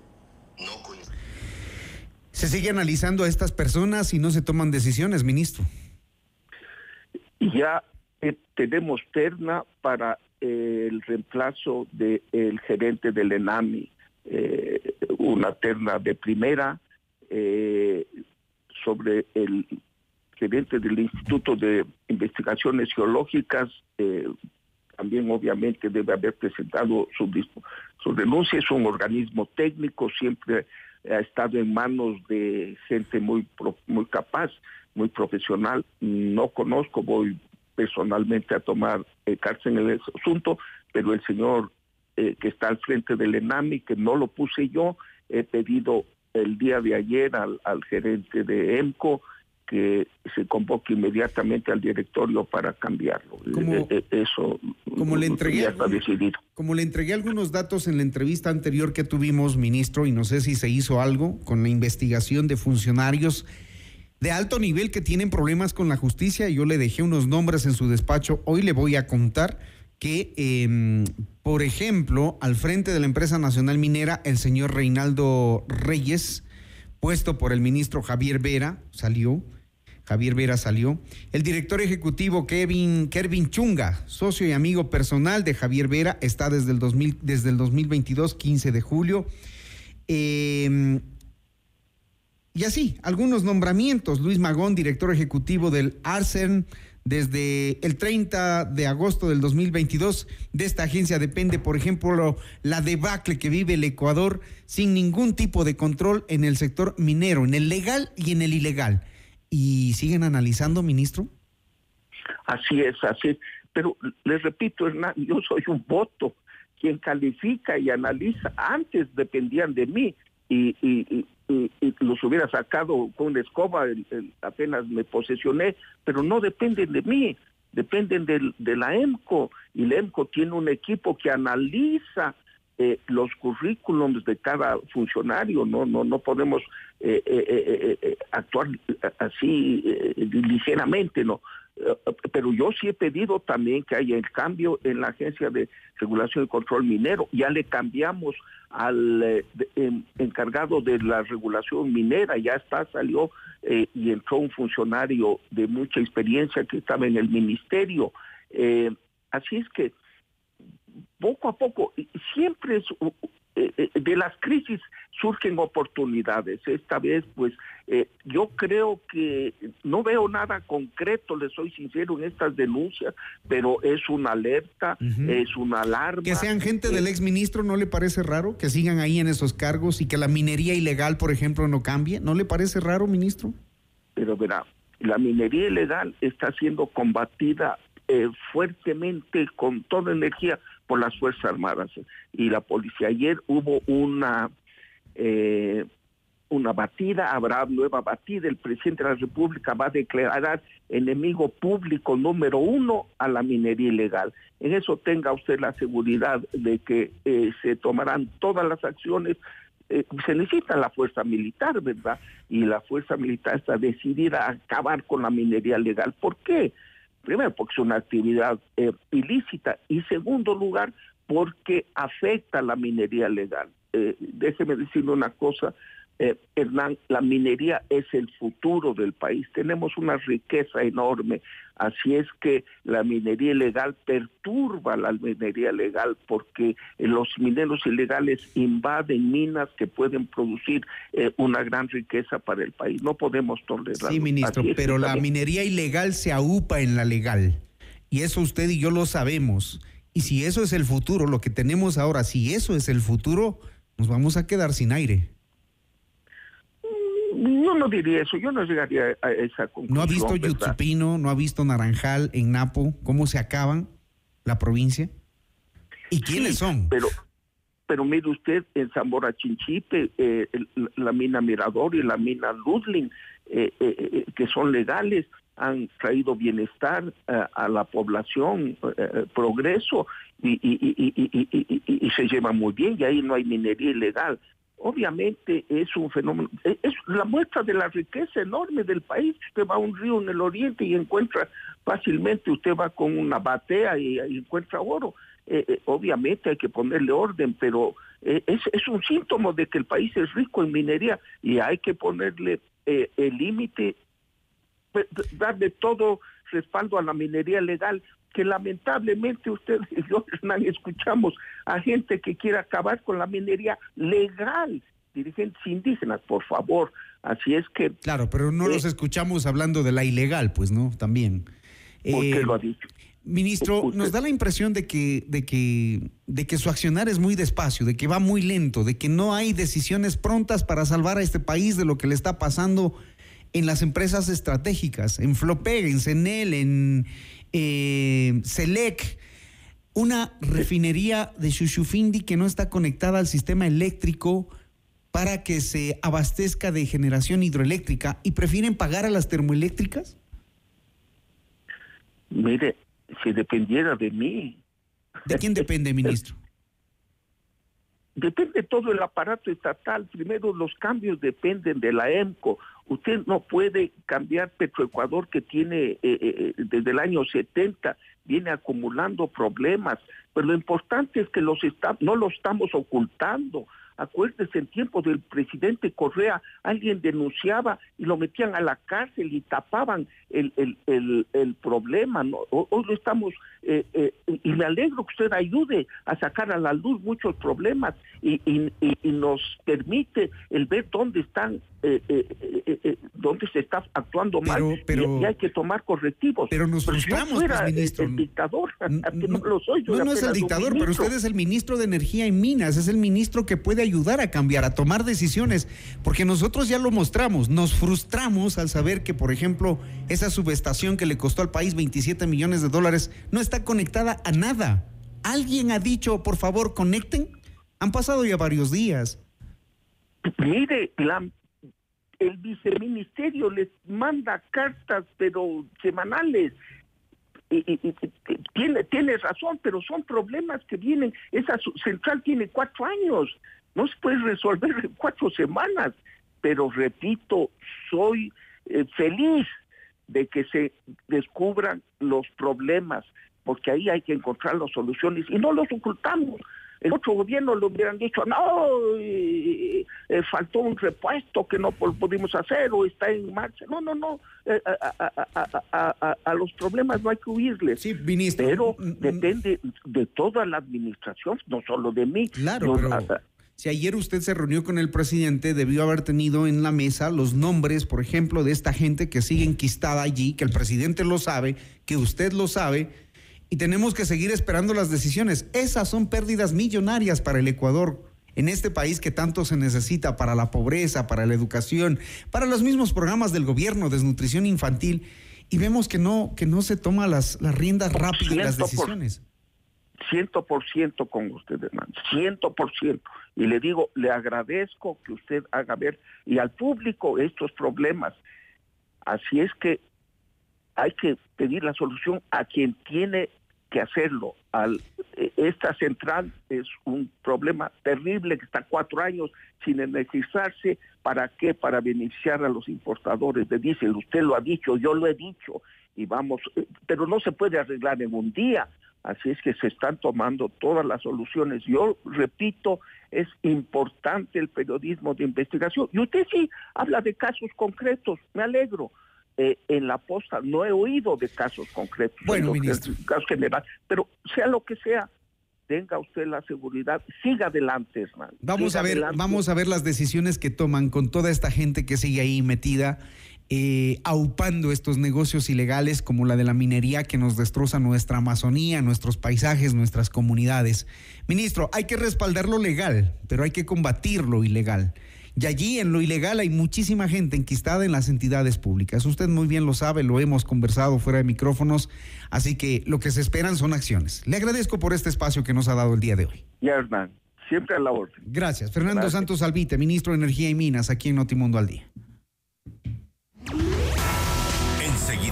Se sigue analizando a estas personas y no se toman decisiones, ministro. Y ya eh, tenemos terna para eh, el reemplazo del gerente del ENAMI, eh, una terna de primera eh, sobre el gerente del Instituto de Investigaciones Geológicas, eh, también obviamente debe haber presentado su, su renuncia, es un organismo técnico, siempre ha estado en manos de gente muy, muy capaz, muy profesional. No conozco, voy personalmente a tomar eh, cárcel en el asunto, pero el señor eh, que está al frente del ENAMI, que no lo puse yo, he pedido el día de ayer al, al gerente de EMCO que se convoque inmediatamente al directorio para cambiarlo. Como- Eh, eh, Eso como le entregué ya está decidido. Como le entregué algunos datos en la entrevista anterior que tuvimos, ministro, y no sé si se hizo algo con la investigación de funcionarios de alto nivel que tienen problemas con la justicia. Yo le dejé unos nombres en su despacho. Hoy le voy a contar que, em, por ejemplo, al frente de la empresa nacional minera, el señor Reinaldo Reyes, puesto por el ministro Javier Vera, salió. Javier Vera salió. El director ejecutivo Kevin, Kervin Chunga, socio y amigo personal de Javier Vera, está desde el, 2000, desde el 2022, 15 de julio. Eh, y así, algunos nombramientos. Luis Magón, director ejecutivo del Arcern, desde el 30 de agosto del 2022. De esta agencia depende, por ejemplo, la debacle que vive el Ecuador sin ningún tipo de control en el sector minero, en el legal y en el ilegal. ¿Y siguen analizando, ministro? Así es, así. Pero les repito, Hernán, yo soy un voto. Quien califica y analiza, antes dependían de mí y, y- y- y- los hubiera sacado con una escoba, apenas me posesioné, pero no dependen de mí, dependen de la EMCO y la EMCO tiene un equipo que analiza eh, los currículums de cada funcionario, no no no podemos eh, eh, eh, eh, actuar así ligeramente, no. Pero yo sí he pedido también que haya el cambio en la Agencia de Regulación y Control Minero. Ya le cambiamos al em, encargado de la regulación minera, ya está, salió y entró un funcionario de mucha experiencia que estaba en el ministerio. Así es que poco a poco, y siempre es, eh, eh, de las crisis surgen oportunidades. Esta vez, pues, eh, yo creo que no veo nada concreto, le soy sincero, en estas denuncias, pero es una alerta, es una alarma. Que sean gente del Eh, exministro, ¿no le parece raro? Que sigan ahí en esos cargos y que la minería ilegal, por ejemplo, no cambie. ¿No le parece raro, ministro? pero verá, la minería ilegal está siendo combatida eh, fuertemente con toda energía por las Fuerzas Armadas y la policía. Ayer hubo una eh, una batida, habrá nueva batida, el presidente de la República va a declarar enemigo público número uno a la minería ilegal. En eso tenga usted la seguridad de que eh, se tomarán todas las acciones eh, se necesita la fuerza militar, ¿verdad? Y la fuerza militar está decidida a acabar con la minería legal. ¿Por qué? Primero, porque es una actividad eh, ilícita. Y segundo lugar, porque afecta la minería legal. Eh, déjeme decirle una cosa, eh, Hernán, la minería es el futuro del país. Tenemos una riqueza enorme. Así es que la minería ilegal perturba la minería legal porque eh, los mineros ilegales invaden minas que pueden producir eh, una gran riqueza para el país. No podemos tolerarlo. Sí, ministro, pero la minería ilegal se aupa en la legal. Y eso usted y yo lo sabemos. Y si eso es el futuro, lo que tenemos ahora, si eso es el futuro, nos vamos a quedar sin aire. Yo no diría eso, yo no llegaría a esa conclusión. ¿No ha visto. Yutsupino, no ha visto Naranjal en Napo, cómo se acaban la provincia? ¿Y quiénes Sí, son? Pero, pero mire usted, en Zamora Chinchipe, eh, el- la mina Mirador y la mina Ludling, eh, eh, eh, que son legales, han traído bienestar eh, a la población, eh, progreso, y- y- y se llevan muy bien, y ahí no hay minería ilegal. Obviamente es un fenómeno, es la muestra de la riqueza enorme del país. Usted va a un río en el oriente y encuentra fácilmente, usted va con una batea y, encuentra oro. Eh, eh, obviamente hay que ponerle orden, pero eh, es, es un síntoma de que el país es rico en minería y hay que ponerle el límite, pues, darle todo respaldo a la minería legal, que lamentablemente usted y yo, Hernán, escuchamos a gente que quiere acabar con la minería legal, dirigentes indígenas, por favor. Así es que... Claro, pero no Eh, los escuchamos hablando de la ilegal, pues, ¿no? También. ¿Por qué Eh, lo ha dicho? Ministro, Usted- nos da la impresión de que, de que, de que su accionar es muy despacio, de que va muy lento, de que no hay decisiones prontas para salvar a este país de lo que le está pasando en las empresas estratégicas, en Flopeg, en Senel, en eh, Selec, una refinería de Shushufindi que no está conectada al sistema eléctrico para que se abastezca de generación hidroeléctrica y prefieren pagar a las termoeléctricas? Mire, si dependiera de mí. ¿De quién depende, ministro? Depende todo el aparato estatal. Primero, los cambios dependen de la EMCO. Usted no puede cambiar Petroecuador que tiene eh, eh, desde el año 70, viene acumulando problemas. Pero lo importante es que los no lo estamos ocultando. Acuérdese, en tiempo del presidente Correa, alguien denunciaba y lo metían a la cárcel y tapaban el, el, el, problema. ¿no? Hoy lo estamos, eh, eh, y me alegro que usted ayude a sacar a la luz muchos problemas y, y, y nos permite el ver dónde están, eh, dónde se está actuando mal y, hay que tomar correctivos. Pero nos frustramos, pues, ministro. El, dictador, no, lo soy. no, no es el dictador, pero usted es el ministro de Energía y Minas, es el ministro que puede ayudar a cambiar, a tomar decisiones, porque nosotros ya lo mostramos, nos frustramos al saber que, por ejemplo, esa subestación que le costó al país 27 millones de dólares no está conectada a nada. ¿Alguien ha dicho, por favor, conecten? Han pasado ya varios días. Mire, el viceministerio les manda cartas, pero semanales. Y, tiene, tiene razón, pero son problemas que vienen. Esa central tiene cuatro años no se puede resolver en cuatro semanas, pero repito, soy eh, feliz de que se descubran los problemas, porque ahí hay que encontrar las soluciones y no los ocultamos. El otro gobierno le hubieran dicho, no, eh, faltó un repuesto que no pudimos hacer o está en marcha. No, no, no, eh, a, los problemas no hay que huirles. Sí, ministro. Pero mm, mm. depende de toda la administración, no solo de mí. Claro, pero... Si ayer usted se reunió con el presidente, debió haber tenido en la mesa los nombres, por ejemplo, de esta gente que sigue enquistada allí, que el presidente lo sabe, que usted lo sabe, y tenemos que seguir esperando las decisiones. Esas son pérdidas millonarias para el Ecuador, en este país que tanto se necesita para la pobreza, para la educación, para los mismos programas del gobierno, desnutrición infantil, y vemos que no, que no se toman las, las riendas rápidas las decisiones. Ciento por ciento con usted, hermano, ciento por ciento. Y le digo, le agradezco que usted haga ver y al público estos problemas. Así es que hay que pedir la solución a quien tiene que hacerlo. Al, e, esta central es un problema terrible que está cuatro años sin energizarse. ¿Para qué? Para beneficiar a los importadores de diésel. Usted lo ha dicho, yo lo he dicho. Y vamos, eh, pero no se puede arreglar en un día. Así es que se están tomando todas las soluciones. Yo repito, es importante el periodismo de investigación. Y usted sí habla de casos concretos, me alegro. Eh, en la posta no he oído de casos concretos. Bueno, ministro. Casos general, pero sea lo que sea, tenga usted la seguridad, siga adelante, hermano. Vamos a ver, vamos a ver las decisiones que toman con toda esta gente que sigue ahí metida eh, aupando estos negocios ilegales como la de la minería que nos destroza nuestra Amazonía, nuestros paisajes, nuestras comunidades. Ministro, hay que respaldar lo legal, pero hay que combatir lo ilegal. Y allí en lo ilegal hay muchísima gente enquistada en las entidades públicas. Usted muy bien lo sabe, lo hemos conversado fuera de micrófonos, así que lo que se esperan son acciones. Le agradezco por este espacio que nos ha dado el día de hoy. Ya, Hernán, siempre a la orden. Gracias. Fernando Santos Albite, ministro de Energía y Minas, aquí en Notimundo al Día.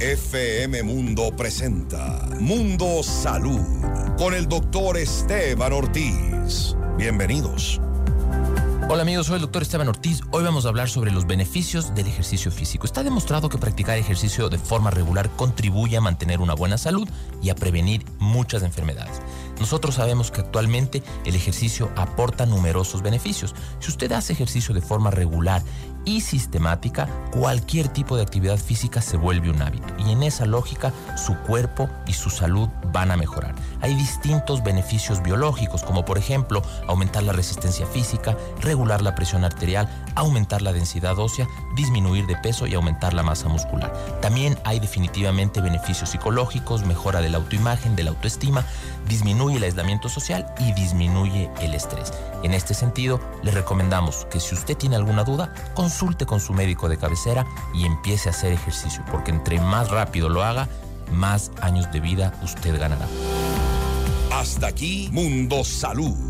FM Mundo presenta Mundo Salud con el doctor Esteban Ortiz. Bienvenidos. Hola amigos, soy el doctor Esteban Ortiz. Hoy vamos a hablar sobre los beneficios del ejercicio físico. Está demostrado que practicar ejercicio de forma regular contribuye a mantener una buena salud y a prevenir muchas enfermedades. Nosotros sabemos que actualmente el ejercicio aporta numerosos beneficios. Si usted hace ejercicio de forma regular y sistemática, cualquier tipo de actividad física se vuelve un hábito y en esa lógica su cuerpo y su salud van a mejorar. Hay distintos beneficios biológicos como por ejemplo aumentar la resistencia física, regular la presión arterial, aumentar la densidad ósea, disminuir de peso y aumentar la masa muscular. También hay definitivamente beneficios psicológicos, mejora de la autoimagen, de la autoestima, disminuye el aislamiento social y disminuye el estrés. En este sentido, le recomendamos que si usted tiene alguna duda, consulte con su médico de cabecera y empiece a hacer ejercicio, porque entre más rápido lo haga, más años de vida usted ganará. Hasta aquí, Mundo Salud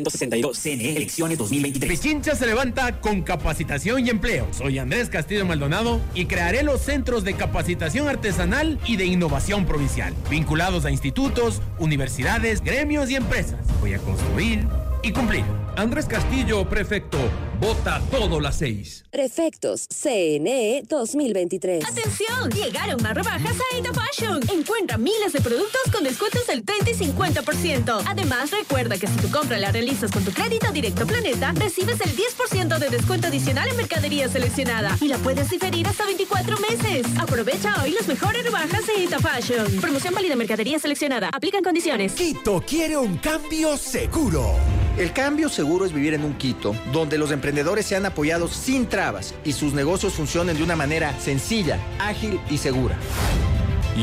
162 CNE Elecciones 2023. Pichincha se levanta con capacitación y empleo. Soy Andrés Castillo Maldonado y crearé los centros de capacitación artesanal y de innovación provincial, vinculados a institutos, universidades, gremios y empresas. Voy a construir y cumplir. Andrés Castillo, prefecto. Vota todo las seis. Prefectos CNE 2023. ¡Atención! Llegaron más rebajas a Eita Fashion. Encuentra miles de productos con descuentos del 30 y 50%. Además, recuerda que si tu compra la realizas con tu crédito directo Planeta, recibes el 10% de descuento adicional en mercadería seleccionada y la puedes diferir hasta 24 meses. Aprovecha hoy las mejores rebajas de Eita Fashion. Promoción válida en mercadería seleccionada. Aplican condiciones. Quito quiere un cambio seguro. El cambio seguro es vivir en un Quito donde los emprendedores sean apoyados sin trabas y sus negocios funcionen de una manera sencilla, ágil y segura.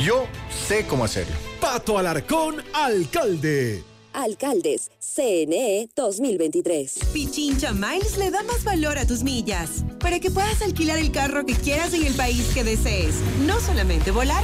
Yo sé cómo hacerlo. Pato Alarcón, alcalde. Alcaldes, CNE 2023. Pichincha Miles le da más valor a tus millas para que puedas alquilar el carro que quieras en el país que desees. No solamente volar,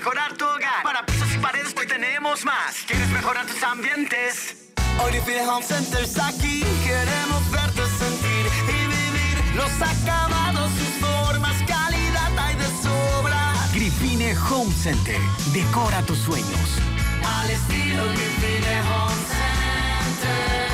mejorar tu hogar. Para pisos y paredes, pues tenemos más. ¿Quieres mejorar tus ambientes? Hoy Define Home Center está aquí. Queremos verte sentir y vivir los acabados, sus formas, calidad hay de sobra. Grifine Home Center. Decora tus sueños. Al estilo Grifine Home Center.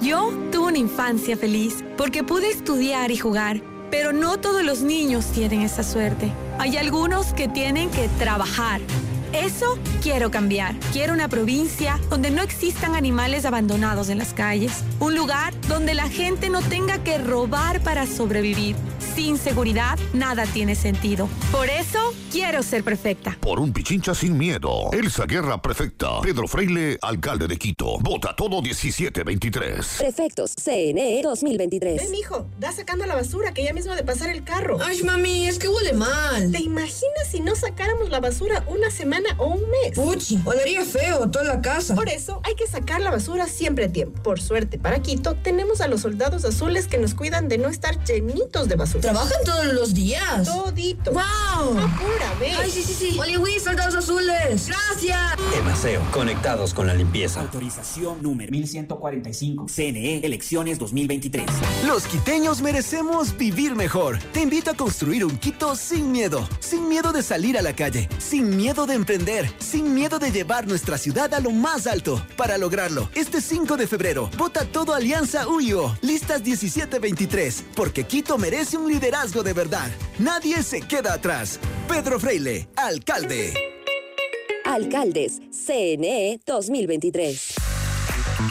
Yo tuve una infancia feliz porque pude estudiar y jugar, pero no todos los niños tienen esa suerte. Hay algunos que tienen que trabajar. Eso quiero cambiar. Quiero una provincia donde no existan animales abandonados en las calles. Un lugar donde la gente no tenga que robar para sobrevivir. Sin seguridad, nada tiene sentido. Por eso, quiero ser perfecta. Por un Pichincha sin miedo. Elsa Guerra Prefecta. Pedro Freile, alcalde de Quito. Vota todo 1723. Prefectos CNE 2023. Ven, hijo, da sacando la basura que ya mismo de pasar el carro. Ay, mami, es que huele mal. ¿Te imaginas si no sacáramos la basura una semana o un mes? Puchi, olería feo toda la casa. Por eso hay que sacar la basura siempre a tiempo. Por suerte, para Quito tenemos a los soldados azules que nos cuidan de no estar llenitos de basura. ¿Trabajan todos los días? Todito. ¡Wow! Apúrame. Ay, sí, sí, sí. Oli, soldados azules. Gracias. Emaseo, conectados con la limpieza. Autorización número 1145. CNE Elecciones 2023. Los quiteños merecemos vivir mejor. Te invito a construir un Quito sin miedo. Sin miedo de salir a la calle. Sin miedo de emprender, sin miedo de llevar nuestra ciudad a lo más alto. Para lograrlo, este 5 de febrero, vota todo Alianza UIO, listas 1723, porque Quito merece un liderazgo de verdad. Nadie se queda atrás. Pedro Freile, alcalde. Alcaldes, CNE 2023.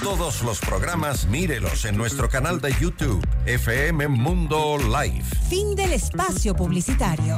Todos los programas mírelos en nuestro canal de YouTube, FM Mundo Live. Fin del espacio publicitario.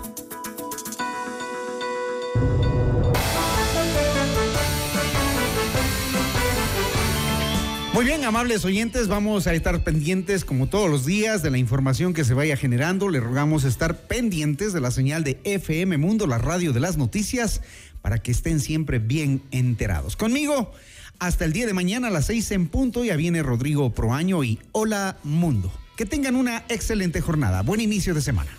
Muy bien, amables oyentes, vamos a estar pendientes como todos los días de la información que se vaya generando. Le rogamos estar pendientes de la señal de FM Mundo, la radio de las noticias, para que estén siempre bien enterados. Conmigo, hasta el día de mañana a las seis en punto, ya viene Rodrigo Proaño y Hola Mundo. Que tengan una excelente jornada. Buen inicio de semana.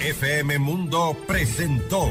FM Mundo presentó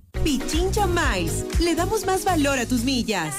Pichincha Miles. Le damos más valor a tus millas.